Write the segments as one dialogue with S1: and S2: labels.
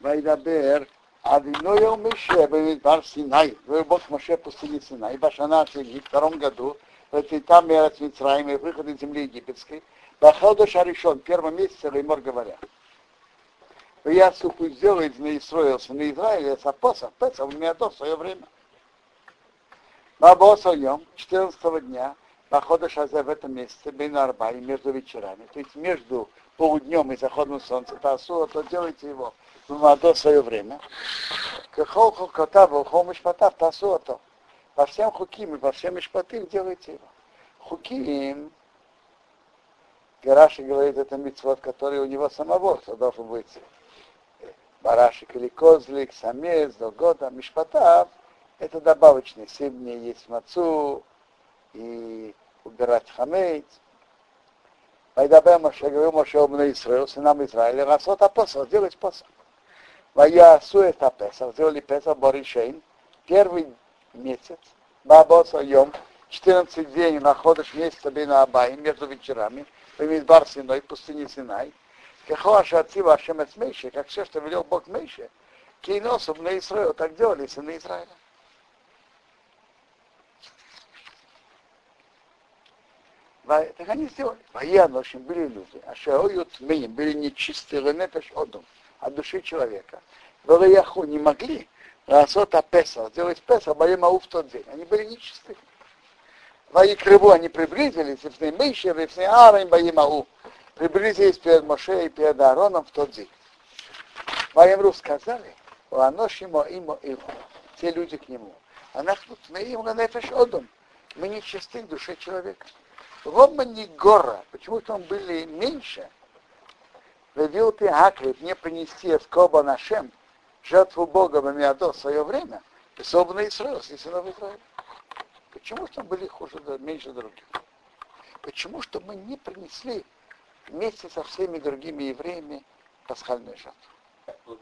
S1: וידבר אדינויו משה במדבר סיני, ובוק משה пустыне Синай, בשנה השלישית, втором году, ותיתה מארץ מצרים, выход из земли египетской, בחודש הראשון, первом месяце, Леймор говоря. Я суху сделает на Исраил, на Израиле, с апоса, Песа, у меня до свое время. Бабосойом, 14 дня, Похода Шазе в этом месяце, Бейн Арба, и между вечерами, то есть между полуднем и заходом солнца, Тасуа, то делайте его в молодое свое время. Кахол Котава, Хомиш Патав, Тасуа, то. Во всем хуким и во всем Мишпатим делайте его. Хуким, Гараши говорит, это митцвот, который у него самого, что должен быть барашек или козлик, самец, до года, мишпатав, это добавочные. Семь дней есть мацу, и убирать хамейц. Вайдабе Моше, говорил Моше обна Исраил, сынам Израиля, расот апосал, делать посол. Ваясу это Песах, сделали Песах Боришейн, первый месяц, Бабоса Йом, 14 дней находишь месяца Бина Абай, между вечерами, в Мидбар Синой, пустыне Синай, Кехоаша Ацива Ашемец Мейше, как все, что велел Бог Мейше, Кейносу на Израил, так делали сыны Израиля. Так они сделали. Военношим были люди, а шаоют мы были нечистые ленепеш одум, от души человека. Вараяху не могли Расот Песа, сделать Песа, Баемау в тот день. Они были нечистые. Вои крыву они приблизились, и в Мейше, и в Аарон Баемау. Приблизились перед Моше и перед Аароном в тот день. Воемру сказали, Ланошимо имо его, те люди к нему. А нас тут мы им ленепеш одум. Мы нечисты в душе человека. Рома не гора, почему-то он были меньше. Вывел ты Акрит не принести в Коба нашем жертву Бога в Миадо в свое время, особенно Исраил, и сынов Израиля. Почему что были хуже, меньше других? Почему что мы не принесли вместе со всеми другими евреями пасхальную жертву?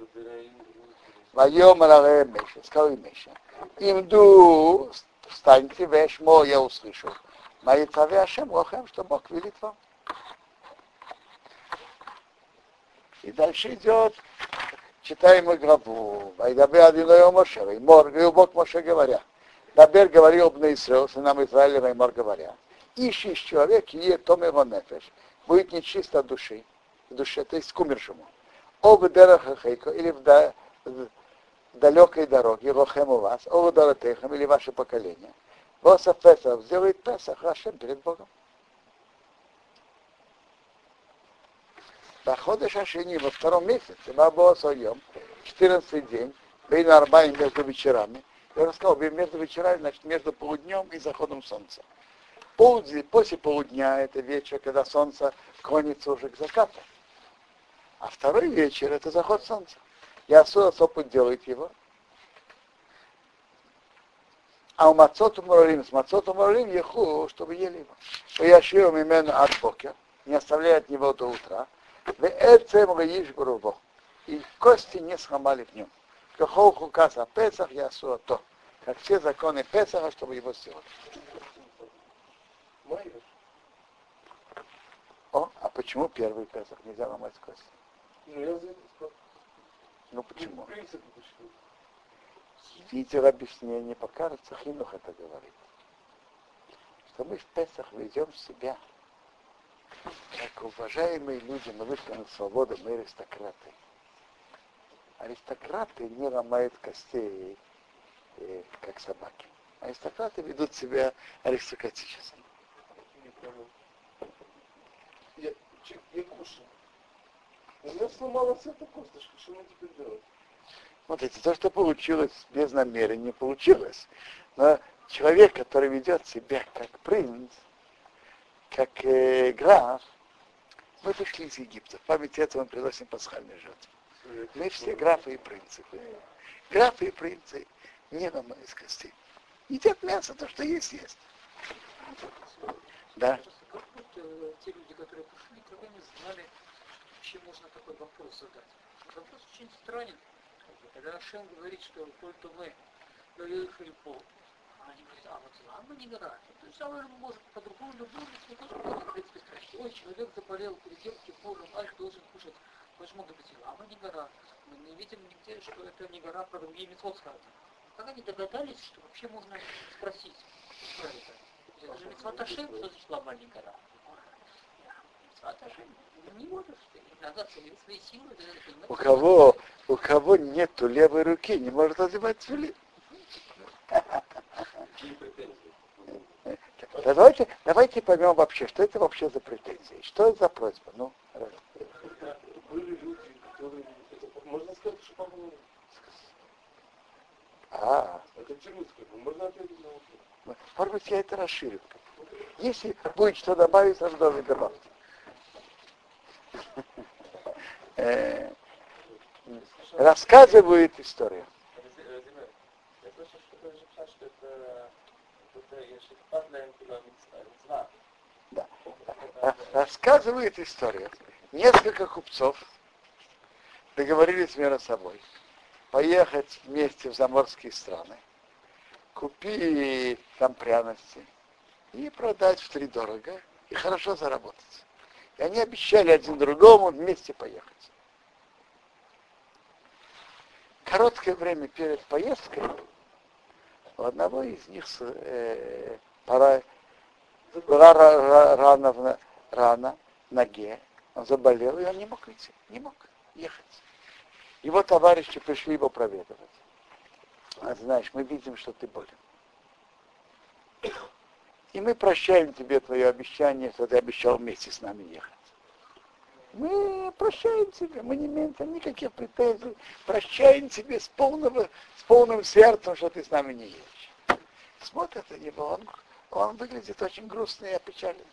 S1: Вайом Меша, сказал Меша, имду, встаньте, вешмо, я услышал. Маитаве Ашем Лохем, что Бог велит вам. И дальше идет, читаем главу. Вайдабе Адиной Моше, и Бог Моше говоря. Дабер говорил об Израил, сынам Израиля, Ваймор говоря. Ищешь человек, и е том его нефеш. Будет нечисто души, душе, то есть к умершему. Об Дерахахейко, или в, да, в далекой дороге, Лохем у вас, о Даратехам, или ваше поколение. Боса Песах сделает Песах Хашем перед Богом. Дохода Шашини во втором месяце, Бабоса Йом, 14 день, Бейн Арбаим между вечерами. Я рассказал, между вечерами, значит, между полуднем и заходом солнца. Полдень, после полудня это вечер, когда солнце клонится уже к закату. А второй вечер это заход солнца. Я особо делает его, а у мацоту моралим, с мацоту моралим еху, чтобы ели его. Пояшил имену от бокер, не оставляя от него до утра. В эцем гаиш грубо. И кости не сломали в нем. Кахол хукаса Песах я то. Как все законы Песаха, чтобы его сделать. О, а почему первый Песах нельзя ломать кости? Ну почему? Видел объяснение, покажется, Хинух это говорит. Что мы в Песах ведем себя как уважаемые люди, мы вышли на свободу, мы аристократы. Аристократы не ломают костей, э, как собаки. Аристократы ведут себя аристократически.
S2: Я, я кушаю. У меня сломалась эта косточка, что мне теперь делать?
S1: Смотрите, то, что получилось без намерения, получилось. Но человек, который ведет себя как принц, как э, граф, мы вышли из Египта. В память этого мы приносим пасхальную жертву. Мы все графы и принципы. Графы и принцы не на из костей. Едят мясо, то, что есть, есть. Да.
S3: Те люди, которые пришли, никогда не знали, вообще можно такой вопрос задать. Вопрос очень странен. Когда Ашем говорит, что только мы доехали по они говорят, а вот лама не гора. То есть самое может по-другому тоже в принципе спросить. Ой, человек заболел, перед тем, Богом, аж должен кушать. Может, могут быть лама не гора. Мы не видим нигде, что это не гора про другие митцвот сказано. Как они догадались, что вообще можно спросить? Что это? Это же митцвот Ашем, что значит гора? Ашем. Не можешь ты. Иногда свои силы.
S1: У кого, у кого нету левой руки, не может одевать тюли. Давайте, давайте поймем вообще, что это вообще за претензии, что это за просьба. Ну,
S2: Были люди, которые... Можно сказать, что по-моему...
S1: а,
S2: Это сказать? Можно ответить на вопрос.
S1: может быть, я это расширю. Если будет что добавить, сразу должны Э, рассказывает историю.
S4: Да.
S1: Э, рассказывает историю. Несколько купцов договорились между собой поехать вместе в заморские страны, купить там пряности и продать в три дорого и хорошо заработать. И они обещали один другому вместе поехать. Короткое время перед поездкой у одного из них э, пора, была ра- ра- рана, рана ноге, он заболел, и он не мог идти, не мог ехать. Его товарищи пришли его проведывать. А знаешь, мы видим, что ты болен. И мы прощаем тебе твое обещание, что ты обещал вместе с нами ехать. Мы прощаем тебе, мы не имеем там никаких претензий, прощаем тебе с, полного, с полным сердцем, что ты с нами не едешь. Смотрит на него, он, он выглядит очень грустно и опечален.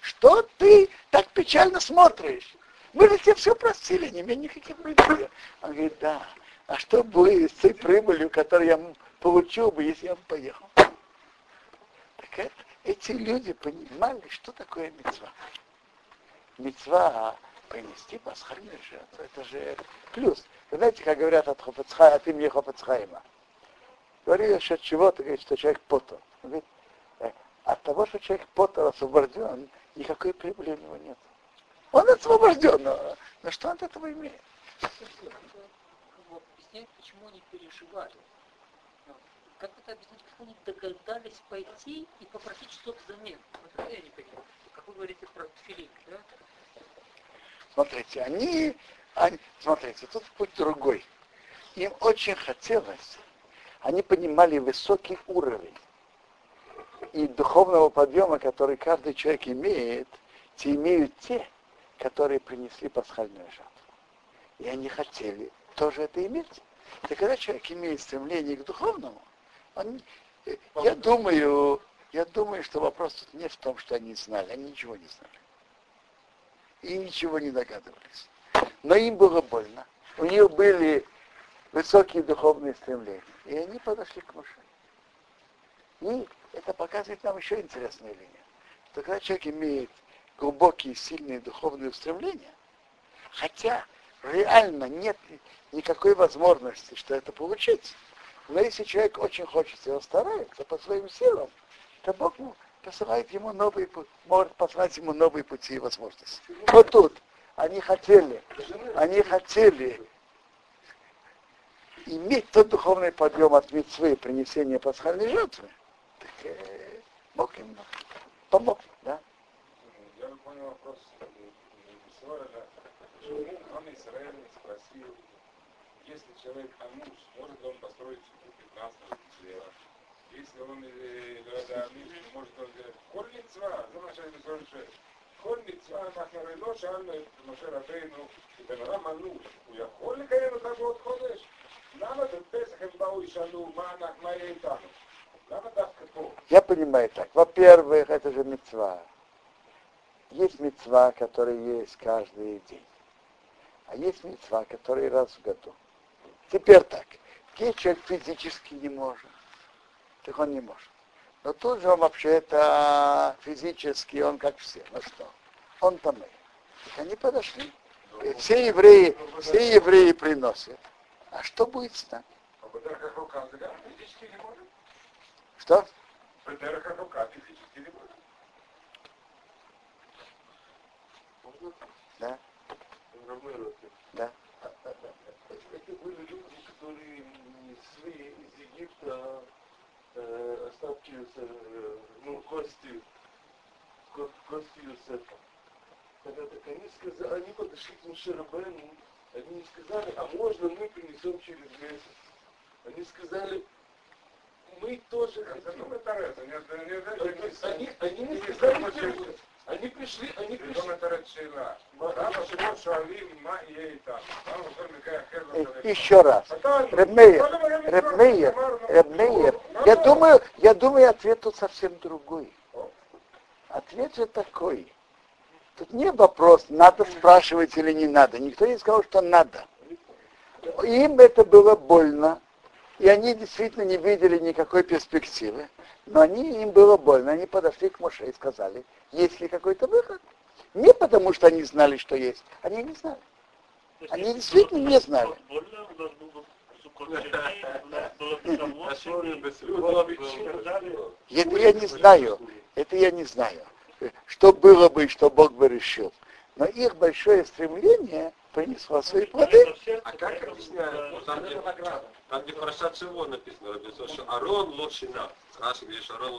S1: Что ты так печально смотришь? Мы же тебе все простили, не имеем никаких претензий. Он говорит, да, а что будет с той прибылью, которую я получил бы, если я бы поехал? Так это, эти люди понимали, что такое мецва. Мецва принести пасхальную жертву, это же плюс. Вы знаете, как говорят от, Хофецха, от имени Хофецхайма? Говорили, что от чего-то, говорит, что человек потом. Говорит, э, от того, что человек потом освобожден, никакой прибыли у него нет. Он освобожден, но, но что он от этого имеет?
S3: Объясняет, почему они переживали. Как это объяснить, как они догадались пойти и попросить что-то взамен? Вот это я не понимаю. Как вы говорите про тфилин, да?
S1: Смотрите, они, они, смотрите, тут путь другой. Им очень хотелось, они понимали высокий уровень и духовного подъема, который каждый человек имеет, те имеют те, которые принесли пасхальную жертву. И они хотели тоже это иметь. И когда человек имеет стремление к духовному, он, я думаю, я думаю, что вопрос тут не в том, что они знали, они ничего не знали и ничего не догадывались. Но им было больно. У них были высокие духовные стремления. И они подошли к Моше. И это показывает нам еще интересную линию. Что когда человек имеет глубокие, сильные духовные устремления, хотя реально нет никакой возможности, что это получить, но если человек очень хочет и он старается по своим силам, то Бог ему посылает ему новые, может послать ему новые пути и возможности. Вот тут они хотели, они хотели иметь тот духовный подъем от митцвы принесения пасхальной жертвы. Так э, Бог им помог, да?
S5: Я понял вопрос спросил, если человек Амуш, может ли он построить суку 15 слева? Если он Леода Амиш, может он сделать Коль Митцва, זה מה שאני מסוים שואל. כל מצווה אנחנו הרי לא שאלנו את משה רבינו, שבן אדם אנוש, הוא יכול לקיים אותה בעוד חודש? למה בפסח הם באו ישאלו מה אנחנו- מה יהיה איתנו? למה דווקא פה?
S1: Я понимаю так. Во-первых, это же мецва. Есть мецва, которая есть каждый день. А есть мецва, которая раз в году. Теперь так. Если человек физически не может, так он не может. Но тут же он вообще это физически, он как все. Ну что? Он там и. Так они подошли. И все евреи, все евреи приносят. А что будет с нами?
S5: Да. Это были люди, которые несли
S1: из
S5: Египта э, остатки, э, ну,
S2: кости,
S1: кости
S2: Юсефа. Когда
S1: так
S2: они сказали, они подошли к Мушерабену, они не сказали, а можно мы принесем через месяц. Они сказали, мы тоже хотим.
S5: Они, они,
S2: они не сказали,
S5: они
S2: пришли, они пришли.
S1: Еще раз.
S5: Ребмеев,
S1: Ребмеев,
S5: Ребмеев.
S1: Я думаю, я думаю, ответ тут совсем другой. Ответ же такой. Тут не вопрос, надо спрашивать или не надо. Никто не сказал, что надо. Им это было больно, и они действительно не видели никакой перспективы. Но они, им было больно. Они подошли к Моше и сказали, есть ли какой-то выход. Не потому, что они знали, что есть. Они не знали. Они действительно не знали.
S6: больно, у нас.
S1: Это я не знаю. Это я не знаю. Что было бы, и что Бог бы решил. Но их большое стремление принесло свои плоды.
S7: А как объясняют? там, где, там, где Парашат Шиво написано, написано, что Арон лошина. Раши говорит, что Арон